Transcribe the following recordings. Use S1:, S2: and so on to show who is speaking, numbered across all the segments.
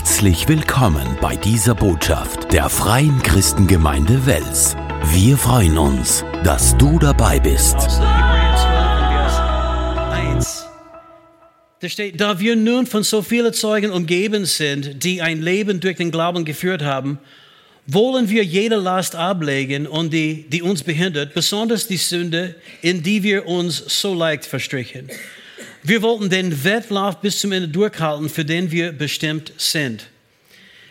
S1: Herzlich willkommen bei dieser Botschaft der Freien Christengemeinde Wels. Wir freuen uns, dass du dabei bist.
S2: Da steht, da wir nun von so vielen Zeugen umgeben sind, die ein Leben durch den Glauben geführt haben, wollen wir jede Last ablegen und die, die uns behindert, besonders die Sünde, in die wir uns so leicht verstrichen. Wir wollten den Wettlauf bis zum Ende durchhalten, für den wir bestimmt sind.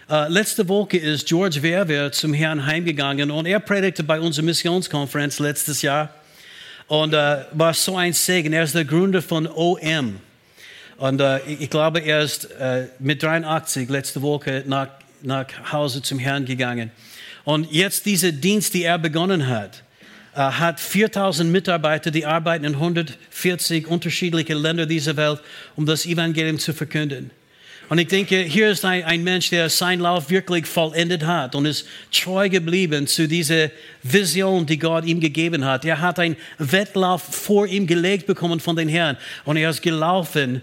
S2: Uh, letzte Woche ist George Verwer zum Herrn heimgegangen und er predigte bei unserer Missionskonferenz letztes Jahr und uh, war so ein Segen. Er ist der Gründer von OM. Und uh, ich glaube, er ist mit 83 letzte Woche nach, nach Hause zum Herrn gegangen. Und jetzt dieser Dienst, die er begonnen hat, hat 4000 Mitarbeiter, die arbeiten in 140 unterschiedliche Länder dieser Welt, um das Evangelium zu verkünden. Und ich denke, hier ist ein, ein, Mensch, der seinen Lauf wirklich vollendet hat und ist treu geblieben zu dieser Vision, die Gott ihm gegeben hat. Er hat einen Wettlauf vor ihm gelegt bekommen von den Herrn und er ist gelaufen,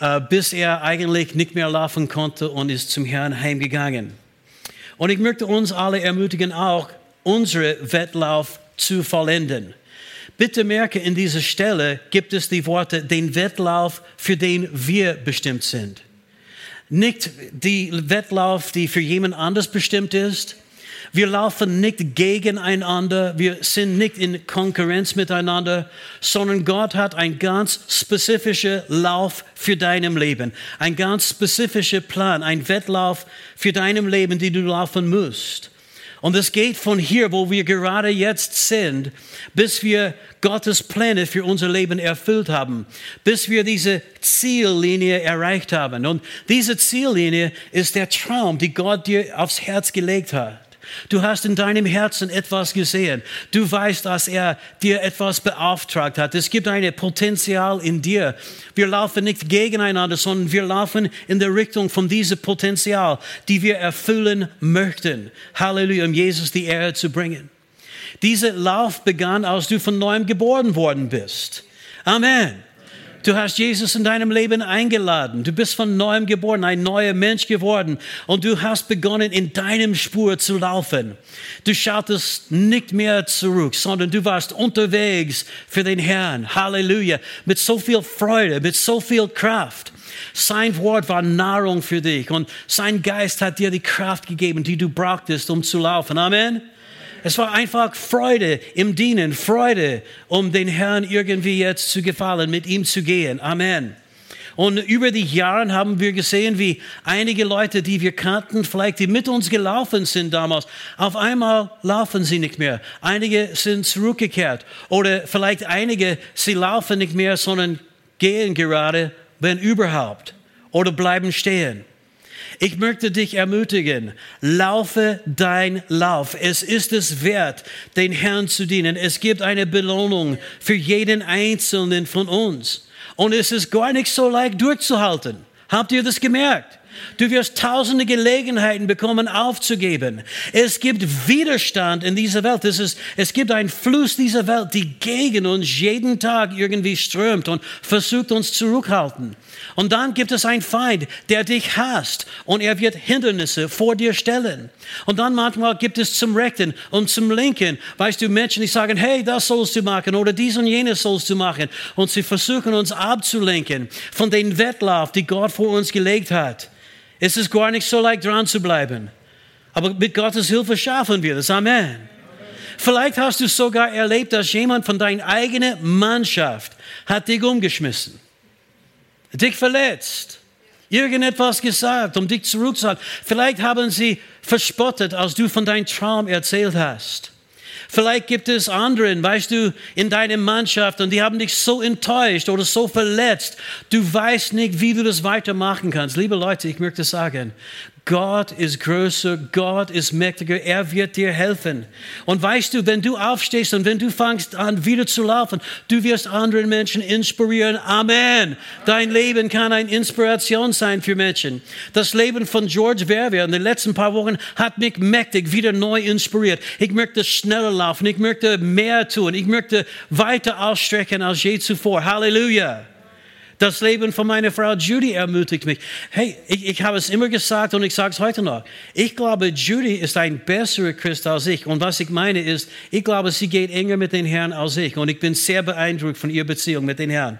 S2: äh, bis er eigentlich nicht mehr laufen konnte und ist zum Herrn heimgegangen. Und ich möchte uns alle ermutigen, auch unsere Wettlauf zu vollenden. Bitte merke, in dieser Stelle gibt es die Worte, den Wettlauf, für den wir bestimmt sind. Nicht die Wettlauf, die für jemand anders bestimmt ist. Wir laufen nicht gegeneinander, wir sind nicht in Konkurrenz miteinander, sondern Gott hat einen ganz spezifischen Lauf für deinem Leben, ein ganz spezifischer Plan, ein Wettlauf für deinem Leben, die du laufen musst. Und es geht von hier, wo wir gerade jetzt sind, bis wir Gottes Pläne für unser Leben erfüllt haben, bis wir diese Ziellinie erreicht haben. Und diese Ziellinie ist der Traum, die Gott dir aufs Herz gelegt hat. Du hast in deinem Herzen etwas gesehen. Du weißt, dass er dir etwas beauftragt hat. Es gibt ein Potenzial in dir. Wir laufen nicht gegeneinander, sondern wir laufen in der Richtung von diesem Potenzial, die wir erfüllen möchten. Halleluja, um Jesus die Ehre zu bringen. Dieser Lauf begann, als du von neuem geboren worden bist. Amen. Du hast Jesus in deinem Leben eingeladen. Du bist von neuem geboren, ein neuer Mensch geworden. Und du hast begonnen, in deinem Spur zu laufen. Du schautest nicht mehr zurück, sondern du warst unterwegs für den Herrn. Halleluja. Mit so viel Freude, mit so viel Kraft. Sein Wort war Nahrung für dich und sein Geist hat dir die Kraft gegeben, die du brauchtest, um zu laufen. Amen. Es war einfach Freude im Dienen, Freude, um den Herrn irgendwie jetzt zu gefallen, mit ihm zu gehen. Amen. Und über die Jahre haben wir gesehen, wie einige Leute, die wir kannten, vielleicht die mit uns gelaufen sind damals, auf einmal laufen sie nicht mehr. Einige sind zurückgekehrt. Oder vielleicht einige, sie laufen nicht mehr, sondern gehen gerade, wenn überhaupt. Oder bleiben stehen. Ich möchte dich ermutigen, laufe dein Lauf. Es ist es wert, den Herrn zu dienen. Es gibt eine Belohnung für jeden Einzelnen von uns. Und es ist gar nicht so leicht durchzuhalten. Habt ihr das gemerkt? Du wirst tausende Gelegenheiten bekommen, aufzugeben. Es gibt Widerstand in dieser Welt. Es, ist, es gibt einen Fluss dieser Welt, die gegen uns jeden Tag irgendwie strömt und versucht uns zurückhalten. Und dann gibt es einen Feind, der dich hasst und er wird Hindernisse vor dir stellen. Und dann manchmal gibt es zum Rechten und zum Linken, weißt du, Menschen, die sagen, hey, das sollst du machen oder dies und jenes sollst du machen. Und sie versuchen uns abzulenken von dem Wettlauf, die Gott vor uns gelegt hat. Es ist gar nicht so leicht dran zu bleiben. Aber mit Gottes Hilfe schaffen wir das. Amen. Vielleicht hast du sogar erlebt, dass jemand von deiner eigenen Mannschaft hat dich umgeschmissen dich verletzt, irgendetwas gesagt, um dich zurückzuhalten. Vielleicht haben sie verspottet, als du von deinem Traum erzählt hast. Vielleicht gibt es anderen, weißt du, in deiner Mannschaft und die haben dich so enttäuscht oder so verletzt. Du weißt nicht, wie du das weitermachen kannst. Liebe Leute, ich möchte sagen, Gott ist größer, Gott ist mächtiger, er wird dir helfen. Und weißt du, wenn du aufstehst und wenn du fängst an, wieder zu laufen, du wirst anderen Menschen inspirieren. Amen. Dein Leben kann eine Inspiration sein für Menschen. Das Leben von George Verweer in den letzten paar Wochen hat mich mächtig wieder neu inspiriert. Ich möchte schneller laufen, ich möchte mehr tun, ich möchte weiter ausstrecken als je zuvor. Halleluja. Das Leben von meiner Frau Judy ermutigt mich. Hey, ich, ich habe es immer gesagt und ich sage es heute noch. Ich glaube, Judy ist ein besserer Christ als ich. Und was ich meine ist, ich glaube, sie geht enger mit den Herrn als ich. Und ich bin sehr beeindruckt von ihrer Beziehung mit den Herrn.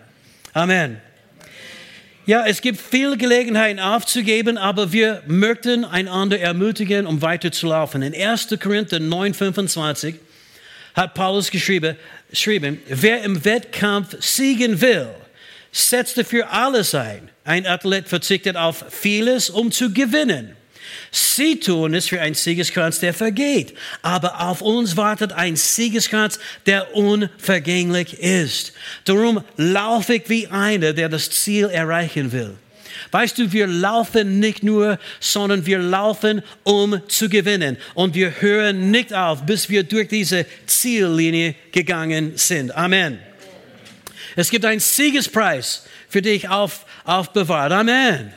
S2: Amen. Ja, es gibt viele Gelegenheiten aufzugeben, aber wir möchten einander ermutigen, um weiterzulaufen. In 1. Korinther 9, 25 hat Paulus geschrieben, geschrieben, wer im Wettkampf siegen will, setzt dafür alles ein. Ein Athlet verzichtet auf vieles, um zu gewinnen. Sie tun es für einen Siegeskranz, der vergeht. Aber auf uns wartet ein Siegeskranz, der unvergänglich ist. Darum laufe ich wie einer, der das Ziel erreichen will. Weißt du, wir laufen nicht nur, sondern wir laufen, um zu gewinnen. Und wir hören nicht auf, bis wir durch diese Ziellinie gegangen sind. Amen. Es gibt einen Siegespreis für dich auf, aufbewahrt. Amen.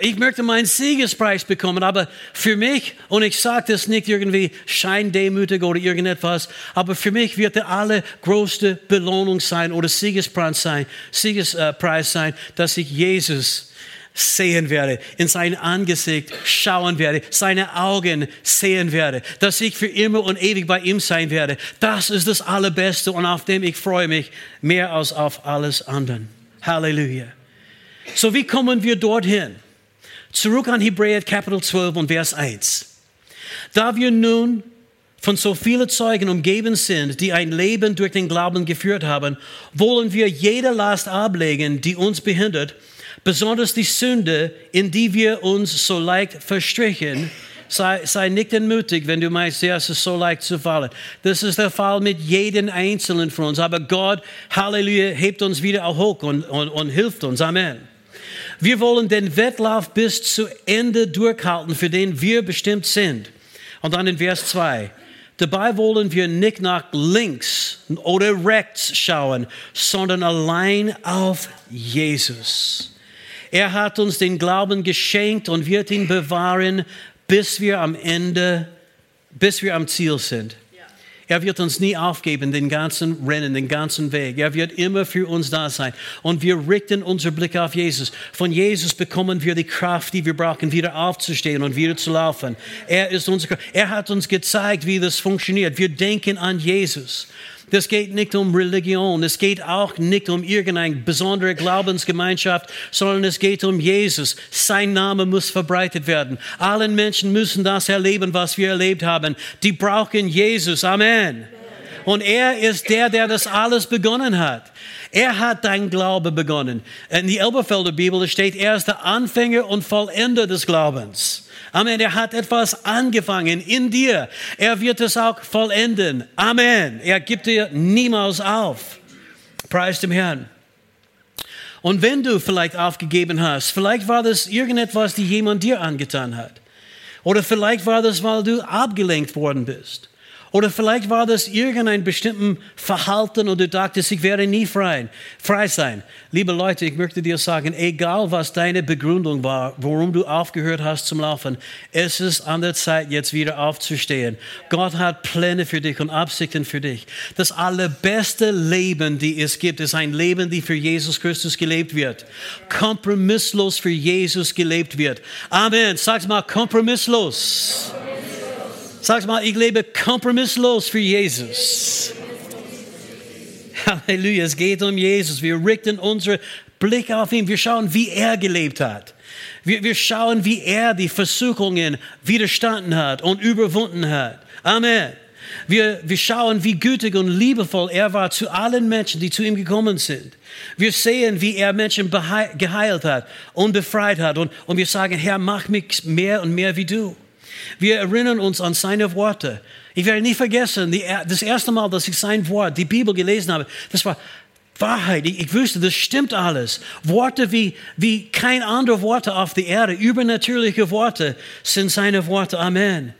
S2: Ich möchte meinen Siegespreis bekommen, aber für mich, und ich sage das nicht irgendwie scheindemütig oder irgendetwas, aber für mich wird der allergrößte Belohnung sein oder Siegespreis sein, Siegespreis sein, dass ich Jesus sehen werde, in sein Angesicht schauen werde, seine Augen sehen werde, dass ich für immer und ewig bei ihm sein werde. Das ist das Allerbeste und auf dem ich freue mich mehr als auf alles andere. Halleluja. So wie kommen wir dorthin? Zurück an Hebräer Kapitel 12 und Vers 1. Da wir nun von so vielen Zeugen umgeben sind, die ein Leben durch den Glauben geführt haben, wollen wir jede Last ablegen, die uns behindert, besonders die Sünde, in die wir uns so leicht verstrichen. Sei, sei nicht entmutigt, wenn du meinst, ja, es ist so leicht zu fallen. Das ist der Fall mit jedem Einzelnen von uns. Aber Gott, Halleluja, hebt uns wieder hoch und, und, und hilft uns. Amen. Wir wollen den Wettlauf bis zu Ende durchhalten, für den wir bestimmt sind. Und dann in Vers 2. Dabei wollen wir nicht nach links oder rechts schauen, sondern allein auf Jesus. Er hat uns den Glauben geschenkt und wird ihn bewahren, bis wir am Ende, bis wir am Ziel sind. Er wird uns nie aufgeben, den ganzen Rennen, den ganzen Weg. Er wird immer für uns da sein. Und wir richten unseren Blick auf Jesus. Von Jesus bekommen wir die Kraft, die wir brauchen, wieder aufzustehen und wieder zu laufen. Er ist Kraft. Er hat uns gezeigt, wie das funktioniert. Wir denken an Jesus. Das geht nicht um Religion. Es geht auch nicht um irgendeine besondere Glaubensgemeinschaft, sondern es geht um Jesus. Sein Name muss verbreitet werden. Allen Menschen müssen das erleben, was wir erlebt haben. Die brauchen Jesus. Amen. Und er ist der, der das alles begonnen hat. Er hat dein Glaube begonnen. In die Elberfelder Bibel steht, er ist der Anfänger und Vollender des Glaubens. Amen. Er hat etwas angefangen in dir. Er wird es auch vollenden. Amen. Er gibt dir niemals auf. Preis dem Herrn. Und wenn du vielleicht aufgegeben hast, vielleicht war das irgendetwas, die jemand dir angetan hat. Oder vielleicht war das, weil du abgelenkt worden bist. Oder vielleicht war das irgendein bestimmtes Verhalten und du dachtest, ich werde nie frei, frei sein. Liebe Leute, ich möchte dir sagen, egal was deine Begründung war, warum du aufgehört hast zum Laufen, es ist an der Zeit, jetzt wieder aufzustehen. Gott hat Pläne für dich und Absichten für dich. Das allerbeste Leben, die es gibt, ist ein Leben, die für Jesus Christus gelebt wird. Kompromisslos für Jesus gelebt wird. Amen. Sag's mal, kompromisslos. Sag mal, ich lebe kompromisslos für Jesus. Halleluja, es geht um Jesus. Wir richten unseren Blick auf ihn. Wir schauen, wie er gelebt hat. Wir, wir schauen, wie er die Versuchungen widerstanden hat und überwunden hat. Amen. Wir, wir schauen, wie gütig und liebevoll er war zu allen Menschen, die zu ihm gekommen sind. Wir sehen, wie er Menschen geheilt hat und befreit hat. Und, und wir sagen, Herr, mach mich mehr und mehr wie du. Wir erinnern uns an seine Worte. Ich werde nie vergessen, die, das erste Mal, dass ich sein Wort, die Bibel gelesen habe, das war Wahrheit. Ich, ich wusste, das stimmt alles. Worte wie, wie kein andere Worte auf der Erde, übernatürliche Worte sind seine Worte. Amen.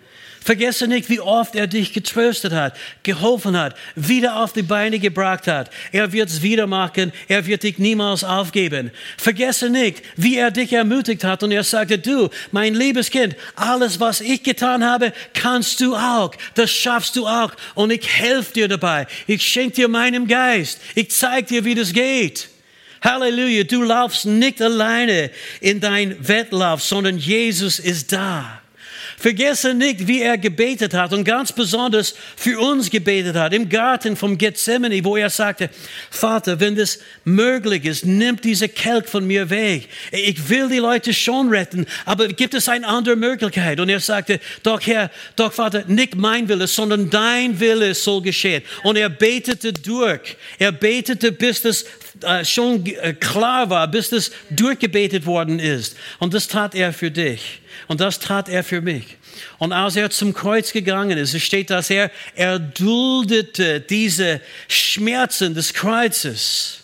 S2: Vergesse nicht, wie oft er dich getröstet hat, geholfen hat, wieder auf die Beine gebracht hat. Er wird es wieder machen. Er wird dich niemals aufgeben. Vergesse nicht, wie er dich ermutigt hat und er sagte, du, mein liebes Kind, alles, was ich getan habe, kannst du auch. Das schaffst du auch. Und ich helfe dir dabei. Ich schenke dir meinen Geist. Ich zeige dir, wie das geht. Halleluja, du laufst nicht alleine in dein Wettlauf, sondern Jesus ist da. Vergesse nicht, wie er gebetet hat und ganz besonders für uns gebetet hat im Garten vom Gethsemane, wo er sagte, Vater, wenn das möglich ist, nimm diese Kelch von mir weg. Ich will die Leute schon retten, aber gibt es eine andere Möglichkeit? Und er sagte, doch Herr, doch Vater, nicht mein Wille, sondern dein Wille soll geschehen. Und er betete durch. Er betete, bis das äh, schon äh, klar war, bis das durchgebetet worden ist. Und das tat er für dich. Und das tat er für mich. Und als er zum Kreuz gegangen ist, es steht, dass er erduldete diese Schmerzen des Kreuzes,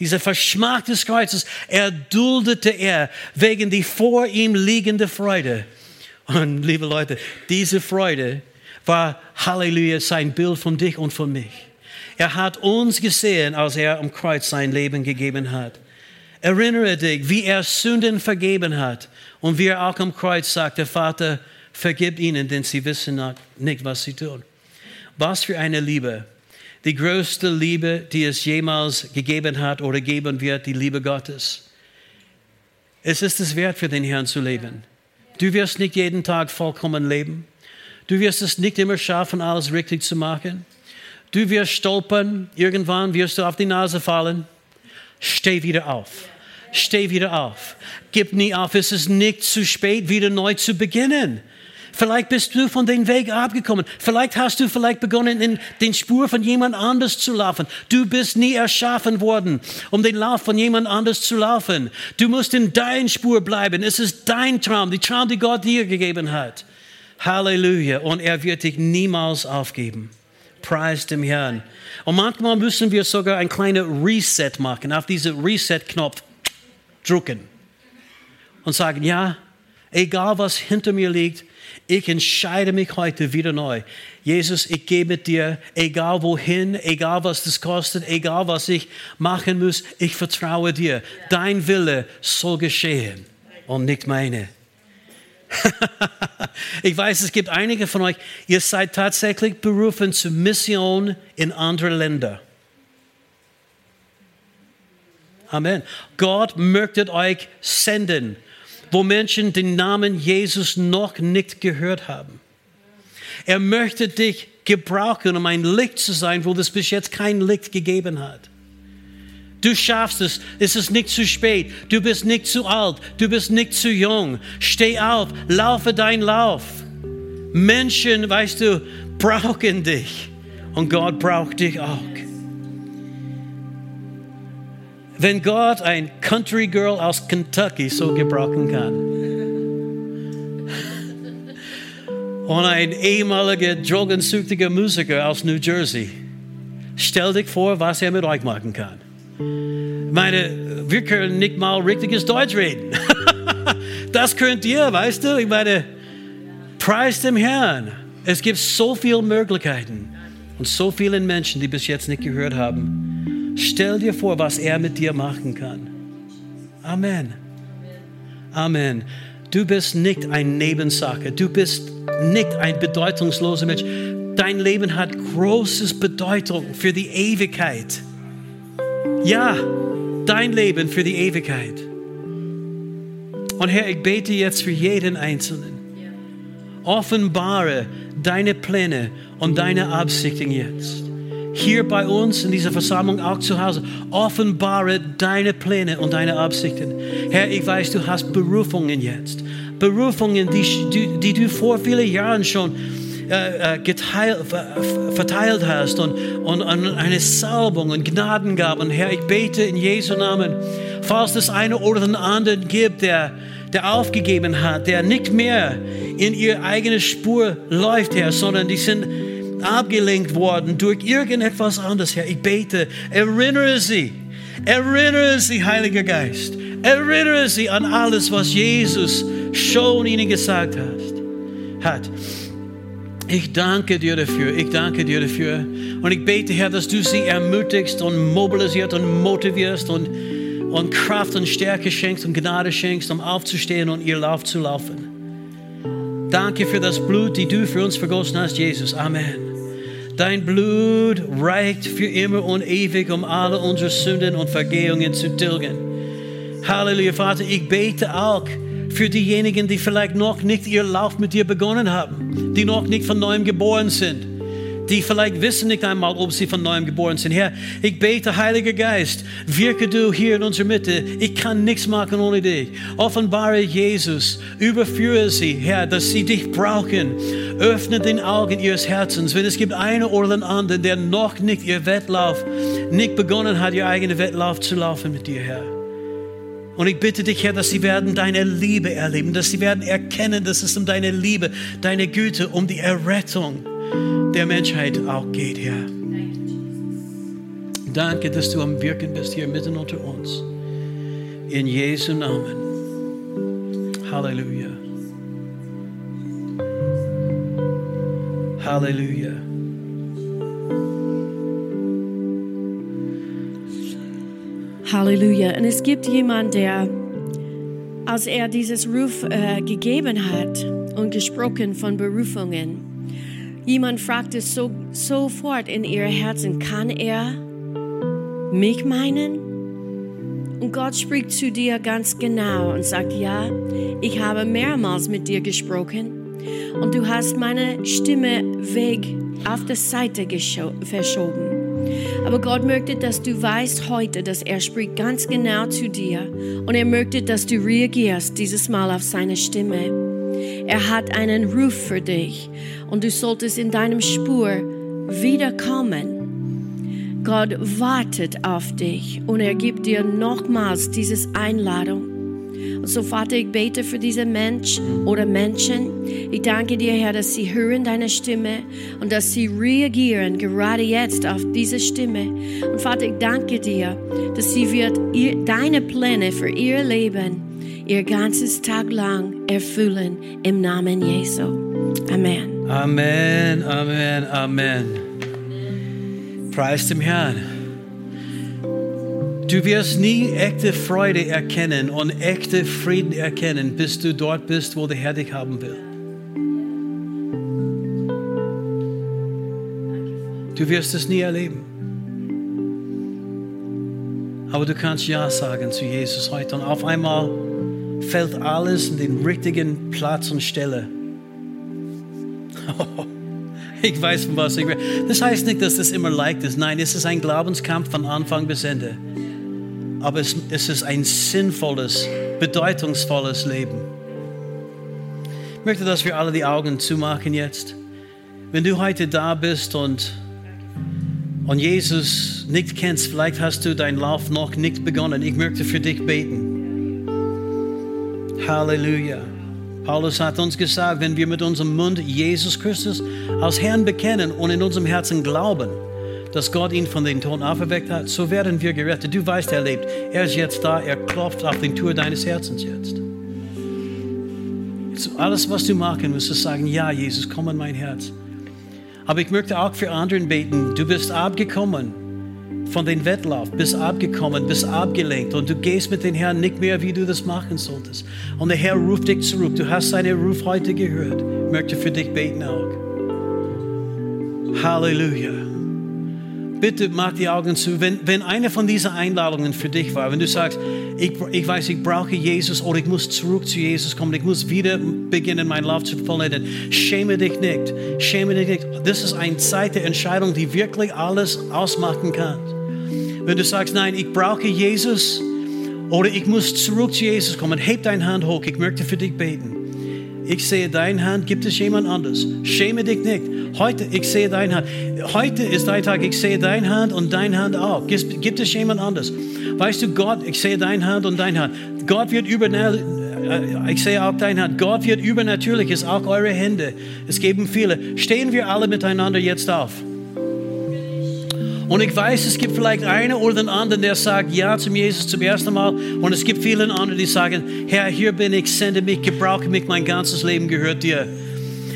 S2: diese Verschmack des Kreuzes, erduldete er wegen die vor ihm liegende Freude. Und liebe Leute, diese Freude war, Halleluja, sein Bild von dich und von mich. Er hat uns gesehen, als er am Kreuz sein Leben gegeben hat. Erinnere dich, wie er Sünden vergeben hat und wie er auch am Kreuz sagte, Vater, vergib ihnen, denn sie wissen nicht, was sie tun. Was für eine Liebe. Die größte Liebe, die es jemals gegeben hat oder geben wird, die Liebe Gottes. Es ist es wert, für den Herrn zu leben. Du wirst nicht jeden Tag vollkommen leben. Du wirst es nicht immer schaffen, alles richtig zu machen. Du wirst stolpern, irgendwann wirst du auf die Nase fallen. Steh wieder auf. Steh wieder auf. Gib nie auf. Es ist nicht zu spät, wieder neu zu beginnen. Vielleicht bist du von dem Weg abgekommen. Vielleicht hast du vielleicht begonnen, in den Spur von jemand anders zu laufen. Du bist nie erschaffen worden, um den Lauf von jemand anders zu laufen. Du musst in deiner Spur bleiben. Es ist dein Traum, die Traum, die Gott dir gegeben hat. Halleluja. Und er wird dich niemals aufgeben. Preis dem Herrn. Und manchmal müssen wir sogar ein kleines Reset machen, auf diesen Reset-Knopf drücken und sagen, ja, egal was hinter mir liegt, ich entscheide mich heute wieder neu. Jesus, ich gehe mit dir, egal wohin, egal was das kostet, egal was ich machen muss, ich vertraue dir. Dein Wille soll geschehen und nicht meine. ich weiß, es gibt einige von euch, ihr seid tatsächlich berufen zur Mission in andere Länder. Amen. Gott möchte euch senden, wo Menschen den Namen Jesus noch nicht gehört haben. Er möchte dich gebrauchen, um ein Licht zu sein, wo es bis jetzt kein Licht gegeben hat. Du schaffst es. Es ist nicht zu spät. Du bist nicht zu alt. Du bist nicht zu jung. Steh auf. Laufe deinen Lauf. Menschen, weißt du, brauchen dich. Und Gott braucht dich auch. Wenn Gott ein Country Girl aus Kentucky so gebrauchen kann und ein ehemaliger drogensüchtiger Musiker aus New Jersey, stell dich vor, was er mit euch machen kann. Meine, wir können nicht mal richtiges Deutsch reden. das könnt ihr, weißt du? Ich meine, preis dem Herrn. Es gibt so viele Möglichkeiten und so viele Menschen, die bis jetzt nicht gehört haben. Stell dir vor, was er mit dir machen kann. Amen. Amen. Du bist nicht ein Nebensache. Du bist nicht ein bedeutungsloser Mensch. Dein Leben hat großes Bedeutung für die Ewigkeit. Ja, dein Leben für die Ewigkeit. Und Herr, ich bete jetzt für jeden Einzelnen. Offenbare deine Pläne und deine Absichten jetzt hier bei uns in dieser Versammlung, auch zu Hause. Offenbare deine Pläne und deine Absichten. Herr, ich weiß, du hast Berufungen jetzt. Berufungen, die, die, du vor vielen Jahren schon äh, äh geteilt, verteilt hast und, und, und eine Salbung und Gnadengaben. Herr, ich bete in Jesu Namen, falls es eine oder den anderen gibt, der, der aufgegeben hat, der nicht mehr in ihre eigene Spur läuft, Herr, sondern die sind abgelenkt worden durch irgendetwas anderes, Herr. Ich bete, erinnere sie, erinnere sie, Heiliger Geist. Erinnere sie an alles, was Jesus schon ihnen gesagt hat. Ich danke dir dafür, ich danke dir dafür. Und ich bete, Herr, dass du sie ermutigst und mobilisierst und motivierst und, und Kraft und Stärke schenkst und Gnade schenkst, um aufzustehen und ihr Lauf zu laufen. Danke für das Blut, die du für uns vergossen hast, Jesus. Amen. Dein Blut reicht für immer und ewig, um alle unsere Sünden und Vergehungen zu tilgen. Halleluja, Vater, ich bete auch für diejenigen, die vielleicht noch nicht ihr Lauf mit dir begonnen haben, die noch nicht von neuem geboren sind, die vielleicht wissen nicht einmal, ob sie von neuem geboren sind. Herr, ich bete, Heiliger Geist, wirke du hier in unserer Mitte. Ich kann nichts machen ohne dich. Offenbare Jesus, überführe sie, Herr, dass sie dich brauchen. Öffne den Augen ihres Herzens. Wenn es gibt einen oder den anderen, der noch nicht ihr Wettlauf, nicht begonnen hat, ihr eigenen Wettlauf zu laufen mit dir, Herr. Und ich bitte dich, Herr, dass sie werden deine Liebe erleben, dass sie werden erkennen, dass es um deine Liebe, deine Güte, um die Errettung der Menschheit auch geht, Herr. Danke, dass du am Wirken bist hier mitten unter uns. In Jesu Namen. Halleluja. Halleluja.
S3: Halleluja. Und es gibt jemanden, der, als er dieses Ruf äh, gegeben hat und gesprochen von Berufungen, jemand fragte so, sofort in ihr Herzen, kann er mich meinen? Und Gott spricht zu dir ganz genau und sagt, ja, ich habe mehrmals mit dir gesprochen und du hast meine Stimme weg auf der Seite verschoben. Aber Gott möchte, dass du weißt heute, dass er spricht ganz genau zu dir und er möchte, dass du reagierst dieses Mal auf seine Stimme. Er hat einen Ruf für dich und du solltest in deinem Spur wiederkommen. Gott wartet auf dich und er gibt dir nochmals diese Einladung. Und so, Vater, ich bete für diese Mensch oder Menschen. Ich danke dir, Herr, dass sie hören deine Stimme und dass sie reagieren gerade jetzt auf diese Stimme. Und Vater, ich danke dir, dass sie wird ihr, deine Pläne für ihr Leben ihr ganzes Tag lang erfüllen im Namen Jesu. Amen.
S2: Amen, Amen, Amen. Preis dem Herrn. Du wirst nie echte Freude erkennen und echte Frieden erkennen, bis du dort bist, wo der Herr dich haben will. Du wirst es nie erleben. Aber du kannst Ja sagen zu Jesus heute und auf einmal fällt alles in den richtigen Platz und Stelle. ich weiß, von was ich rede. Das heißt nicht, dass das immer leicht ist. Nein, es ist ein Glaubenskampf von Anfang bis Ende. Aber es, es ist ein sinnvolles, bedeutungsvolles Leben. Ich möchte, dass wir alle die Augen zumachen jetzt. Wenn du heute da bist und, und Jesus nicht kennst, vielleicht hast du deinen Lauf noch nicht begonnen. Ich möchte für dich beten. Halleluja. Paulus hat uns gesagt, wenn wir mit unserem Mund Jesus Christus als Herrn bekennen und in unserem Herzen glauben, dass Gott ihn von den Toten auferweckt hat, so werden wir gerettet. Du weißt, er lebt. Er ist jetzt da. Er klopft auf den Tür deines Herzens jetzt. jetzt alles, was du machen musst, ist sagen, ja, Jesus, komm in mein Herz. Aber ich möchte auch für anderen beten. Du bist abgekommen von dem Wettlauf, bist abgekommen, bist abgelenkt und du gehst mit dem Herrn nicht mehr, wie du das machen solltest. Und der Herr ruft dich zurück. Du hast seinen Ruf heute gehört. Ich möchte für dich beten auch. Halleluja. Bitte mach die Augen zu. Wenn, wenn eine von diesen Einladungen für dich war, wenn du sagst, ich, ich weiß, ich brauche Jesus oder ich muss zurück zu Jesus kommen, ich muss wieder beginnen, meinen Lauf zu vollenden, schäme dich nicht. Schäme dich nicht. Das ist eine Zeit der Entscheidung, die wirklich alles ausmachen kann. Wenn du sagst, nein, ich brauche Jesus oder ich muss zurück zu Jesus kommen, heb deine Hand hoch, ich möchte für dich beten. Ich sehe deine Hand, gibt es jemand anders? Schäme dich nicht. Heute, ich sehe deine Hand. Heute ist dein Tag, ich sehe deine Hand und deine Hand auch. Gibt es jemand anders? Weißt du, Gott, ich sehe deine Hand und deine Hand. Gott wird übernatürlich äh, ich sehe auch deine Hand. Gott wird übernatürlich, ist auch eure Hände. Es geben viele. Stehen wir alle miteinander jetzt auf. Und ich weiß, es gibt vielleicht einen oder den anderen, der sagt Ja zum Jesus zum ersten Mal. Und es gibt viele andere, die sagen, Herr, hier bin ich, sende mich, gebrauche mich, mein ganzes Leben gehört dir.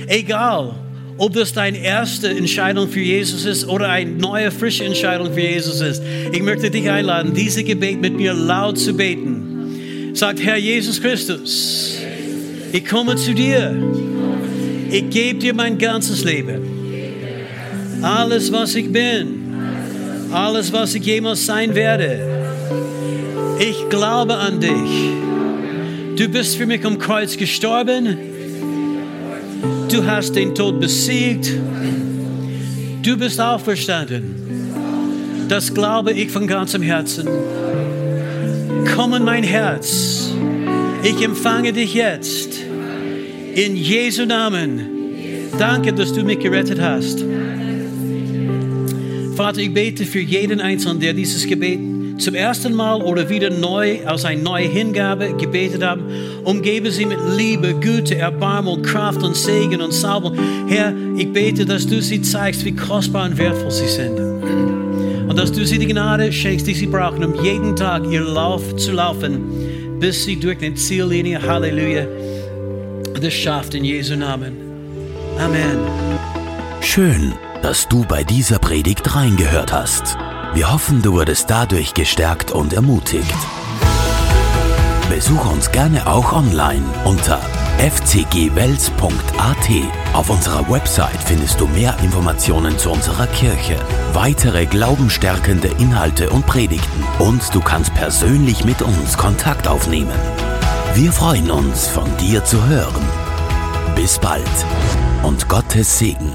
S2: Egal, ob das deine erste Entscheidung für Jesus ist oder eine neue, frische Entscheidung für Jesus ist. Ich möchte dich einladen, diese Gebet mit mir laut zu beten. Sagt, Herr Jesus Christus, ich komme zu dir. Ich gebe dir mein ganzes Leben. alles, was ich bin, alles, was ich jemals sein werde. Ich glaube an dich. Du bist für mich am Kreuz gestorben. Du hast den Tod besiegt. Du bist auferstanden. Das glaube ich von ganzem Herzen. Komm in mein Herz. Ich empfange dich jetzt. In Jesu Namen. Danke, dass du mich gerettet hast. Vater, ich bete für jeden Einzelnen, der dieses Gebet zum ersten Mal oder wieder neu aus einer neuen Hingabe gebetet haben. Umgebe sie mit Liebe, Güte, Erbarmung, Kraft und Segen und Salbung. Herr, ich bete, dass du sie zeigst, wie kostbar und wertvoll sie sind. Und dass du sie die Gnade schenkst, die sie brauchen, um jeden Tag ihr Lauf zu laufen, bis sie durch die Ziellinie, Halleluja, das schafft in Jesu Namen. Amen.
S1: Schön, dass du bei dieser Predigt reingehört hast. Wir hoffen, du wurdest dadurch gestärkt und ermutigt. Besuch uns gerne auch online unter fcgwels.at. Auf unserer Website findest du mehr Informationen zu unserer Kirche, weitere glaubenstärkende Inhalte und Predigten und du kannst persönlich mit uns Kontakt aufnehmen. Wir freuen uns, von dir zu hören. Bis bald und Gottes Segen.